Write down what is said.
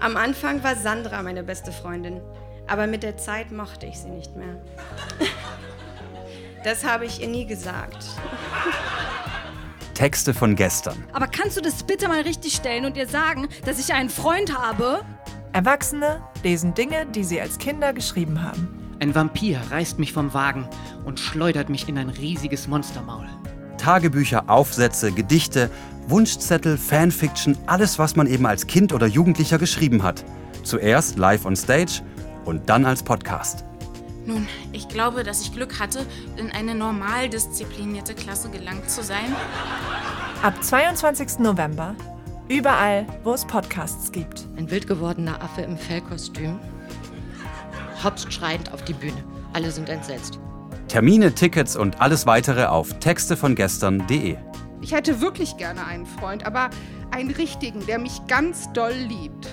Am Anfang war Sandra meine beste Freundin, aber mit der Zeit mochte ich sie nicht mehr. Das habe ich ihr nie gesagt. Texte von gestern. Aber kannst du das bitte mal richtig stellen und ihr sagen, dass ich einen Freund habe? Erwachsene lesen Dinge, die sie als Kinder geschrieben haben. Ein Vampir reißt mich vom Wagen und schleudert mich in ein riesiges Monstermaul. Tagebücher, Aufsätze, Gedichte, Wunschzettel, Fanfiction, alles, was man eben als Kind oder Jugendlicher geschrieben hat. Zuerst live on stage und dann als Podcast. Nun, ich glaube, dass ich Glück hatte, in eine normal disziplinierte Klasse gelangt zu sein. Ab 22. November überall, wo es Podcasts gibt. Ein wild gewordener Affe im Fellkostüm hopst schreiend auf die Bühne. Alle sind entsetzt. Termine, Tickets und alles weitere auf textevongestern.de. Ich hätte wirklich gerne einen Freund, aber einen richtigen, der mich ganz doll liebt.